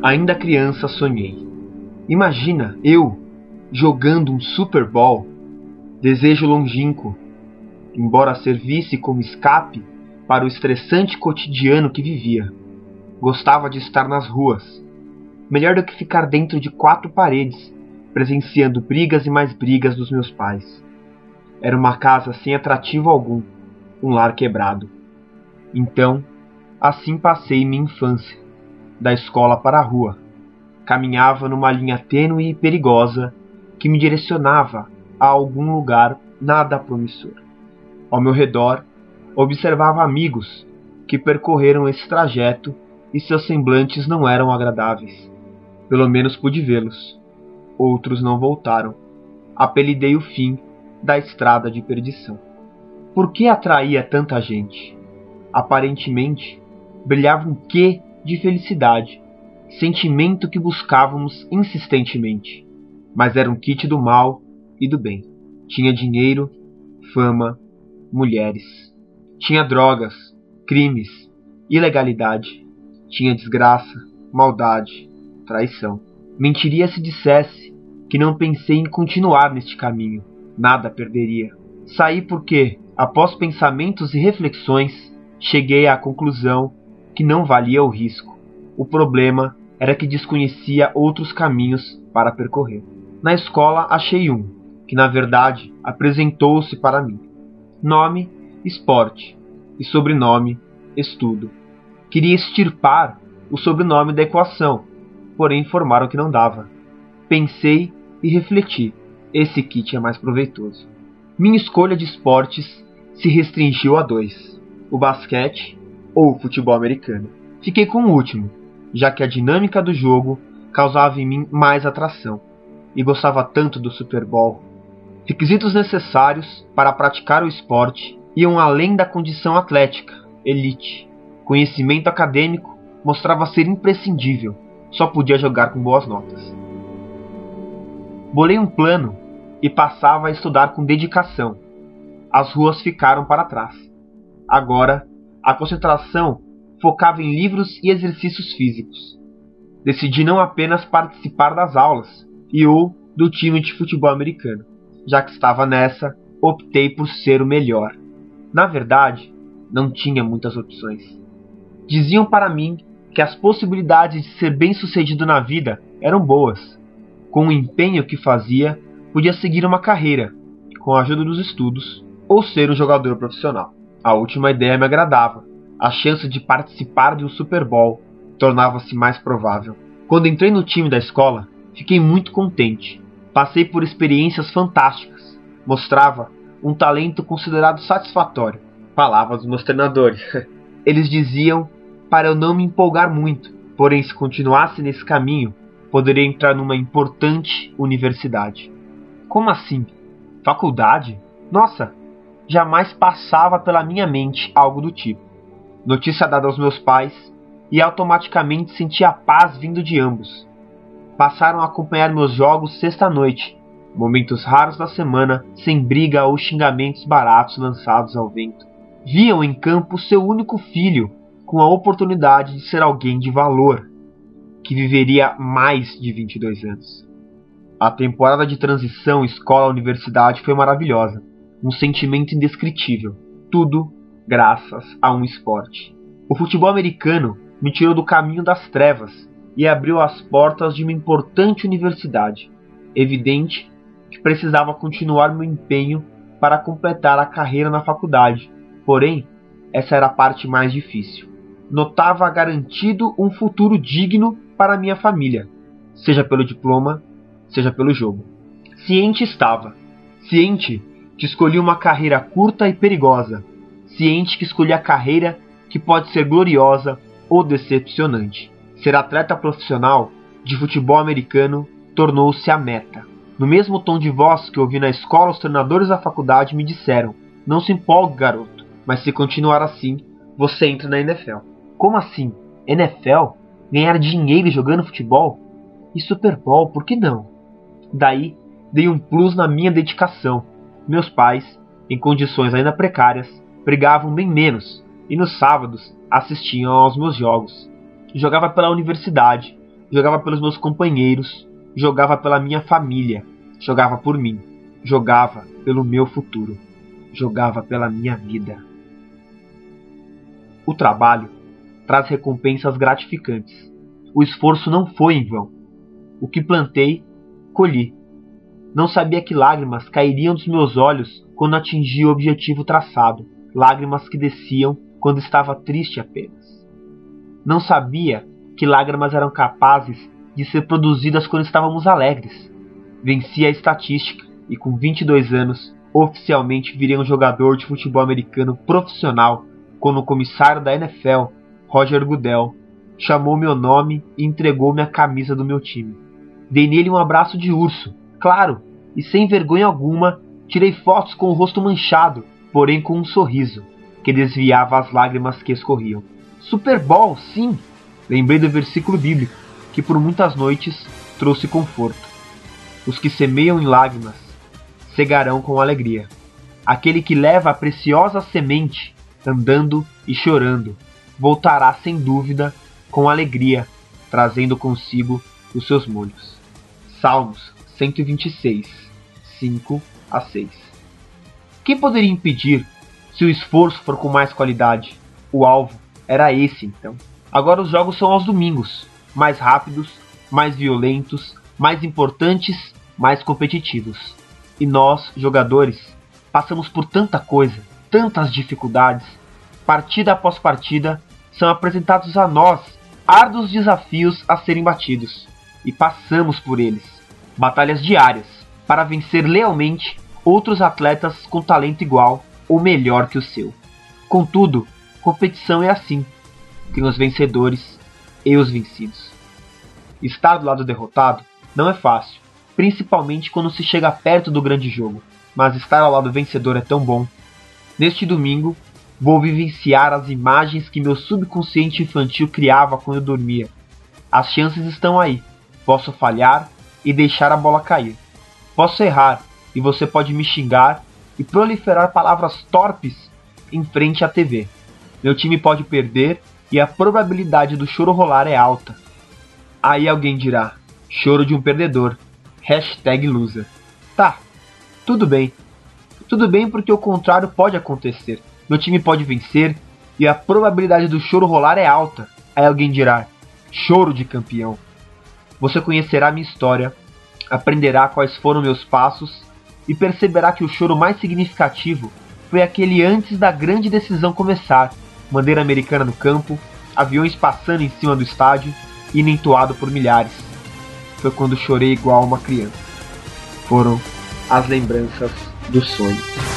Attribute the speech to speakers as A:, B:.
A: Ainda criança sonhei. Imagina eu jogando um Super Bowl. Desejo longínquo, embora servisse como escape para o estressante cotidiano que vivia. Gostava de estar nas ruas, melhor do que ficar dentro de quatro paredes, presenciando brigas e mais brigas dos meus pais. Era uma casa sem atrativo algum, um lar quebrado. Então, assim passei minha infância, da escola para a rua. Caminhava numa linha tênue e perigosa que me direcionava a algum lugar nada promissor. Ao meu redor, observava amigos que percorreram esse trajeto e seus semblantes não eram agradáveis. Pelo menos pude vê-los. Outros não voltaram. Apelidei o fim da estrada de perdição. Por que atraía tanta gente? Aparentemente, brilhava um quê de felicidade, sentimento que buscávamos insistentemente. Mas era um kit do mal e do bem. Tinha dinheiro, fama, mulheres. Tinha drogas, crimes, ilegalidade. Tinha desgraça, maldade, traição. Mentiria se dissesse que não pensei em continuar neste caminho. Nada perderia. Saí porque, após pensamentos e reflexões, cheguei à conclusão que não valia o risco. O problema era que desconhecia outros caminhos para percorrer. Na escola achei um, que na verdade apresentou-se para mim. Nome: esporte e sobrenome: estudo. Queria extirpar o sobrenome da equação, porém informaram que não dava. Pensei e refleti. Esse kit é mais proveitoso. Minha escolha de esportes se restringiu a dois: o basquete ou futebol americano. Fiquei com o último, já que a dinâmica do jogo causava em mim mais atração, e gostava tanto do Super Bowl. Requisitos necessários para praticar o esporte iam além da condição atlética, elite. Conhecimento acadêmico mostrava ser imprescindível, só podia jogar com boas notas. Bolei um plano e passava a estudar com dedicação. As ruas ficaram para trás. Agora, a concentração focava em livros e exercícios físicos. Decidi não apenas participar das aulas e ou do time de futebol americano. Já que estava nessa, optei por ser o melhor. Na verdade, não tinha muitas opções. Diziam para mim que as possibilidades de ser bem-sucedido na vida eram boas com o empenho que fazia, podia seguir uma carreira, com a ajuda dos estudos, ou ser um jogador profissional. A última ideia me agradava. A chance de participar de um Super Bowl tornava-se mais provável. Quando entrei no time da escola, fiquei muito contente. Passei por experiências fantásticas. Mostrava um talento considerado satisfatório. Palavras dos meus treinadores. Eles diziam para eu não me empolgar muito, porém, se continuasse nesse caminho, poderia entrar numa importante universidade. Como assim? Faculdade? Nossa, jamais passava pela minha mente algo do tipo. Notícia dada aos meus pais e automaticamente senti a paz vindo de ambos. Passaram a acompanhar meus jogos sexta-noite, momentos raros da semana, sem briga ou xingamentos baratos lançados ao vento. Viam em campo seu único filho, com a oportunidade de ser alguém de valor que viveria mais de 22 anos. A temporada de transição escola-universidade foi maravilhosa, um sentimento indescritível, tudo graças a um esporte. O futebol americano me tirou do caminho das trevas e abriu as portas de uma importante universidade. Evidente que precisava continuar meu empenho para completar a carreira na faculdade, porém, essa era a parte mais difícil. Notava garantido um futuro digno para minha família, seja pelo diploma, seja pelo jogo. Ciente estava, ciente que escolhi uma carreira curta e perigosa, ciente que escolhi a carreira que pode ser gloriosa ou decepcionante. Ser atleta profissional de futebol americano tornou-se a meta. No mesmo tom de voz que ouvi na escola, os treinadores da faculdade me disseram: Não se empolgue, garoto, mas se continuar assim, você entra na NFL. Como assim? NFL? ganhar dinheiro jogando futebol e Super Bowl, por que não? Daí dei um plus na minha dedicação. Meus pais, em condições ainda precárias, brigavam bem menos e nos sábados assistiam aos meus jogos. Jogava pela universidade, jogava pelos meus companheiros, jogava pela minha família, jogava por mim, jogava pelo meu futuro, jogava pela minha vida. O trabalho traz recompensas gratificantes. O esforço não foi em vão. O que plantei, colhi. Não sabia que lágrimas cairiam dos meus olhos quando atingia o objetivo traçado, lágrimas que desciam quando estava triste apenas. Não sabia que lágrimas eram capazes de ser produzidas quando estávamos alegres. Venci a estatística e com 22 anos oficialmente virei um jogador de futebol americano profissional quando o comissário da NFL, Roger Goodell, chamou meu nome e entregou-me a camisa do meu time. Dei nele um abraço de urso, claro, e sem vergonha alguma, tirei fotos com o rosto manchado, porém com um sorriso, que desviava as lágrimas que escorriam. Super Bowl, sim! Lembrei do versículo bíblico, que por muitas noites trouxe conforto. Os que semeiam em lágrimas cegarão com alegria. Aquele que leva a preciosa semente andando e chorando, voltará sem dúvida com alegria, trazendo consigo os seus molhos. Salmos 126, 5 a 6. Quem poderia impedir se o esforço for com mais qualidade? O alvo era esse então. Agora os jogos são aos domingos, mais rápidos, mais violentos, mais importantes, mais competitivos. E nós, jogadores, passamos por tanta coisa, tantas dificuldades, partida após partida, são apresentados a nós árduos desafios a serem batidos, e passamos por eles. Batalhas diárias para vencer lealmente outros atletas com talento igual ou melhor que o seu. Contudo, competição é assim: tem os vencedores e os vencidos. Estar do lado derrotado não é fácil, principalmente quando se chega perto do grande jogo, mas estar ao lado vencedor é tão bom. Neste domingo, vou vivenciar as imagens que meu subconsciente infantil criava quando eu dormia. As chances estão aí. Posso falhar e deixar a bola cair. Posso errar e você pode me xingar e proliferar palavras torpes em frente à TV. Meu time pode perder e a probabilidade do choro rolar é alta. Aí alguém dirá: choro de um perdedor. Hashtag loser. Tá, tudo bem. Tudo bem porque o contrário pode acontecer. Meu time pode vencer e a probabilidade do choro rolar é alta. Aí alguém dirá: choro de campeão. Você conhecerá minha história, aprenderá quais foram meus passos e perceberá que o choro mais significativo foi aquele antes da grande decisão começar. Bandeira americana no campo, aviões passando em cima do estádio e entoado por milhares foi quando chorei igual uma criança. Foram as lembranças do sonho.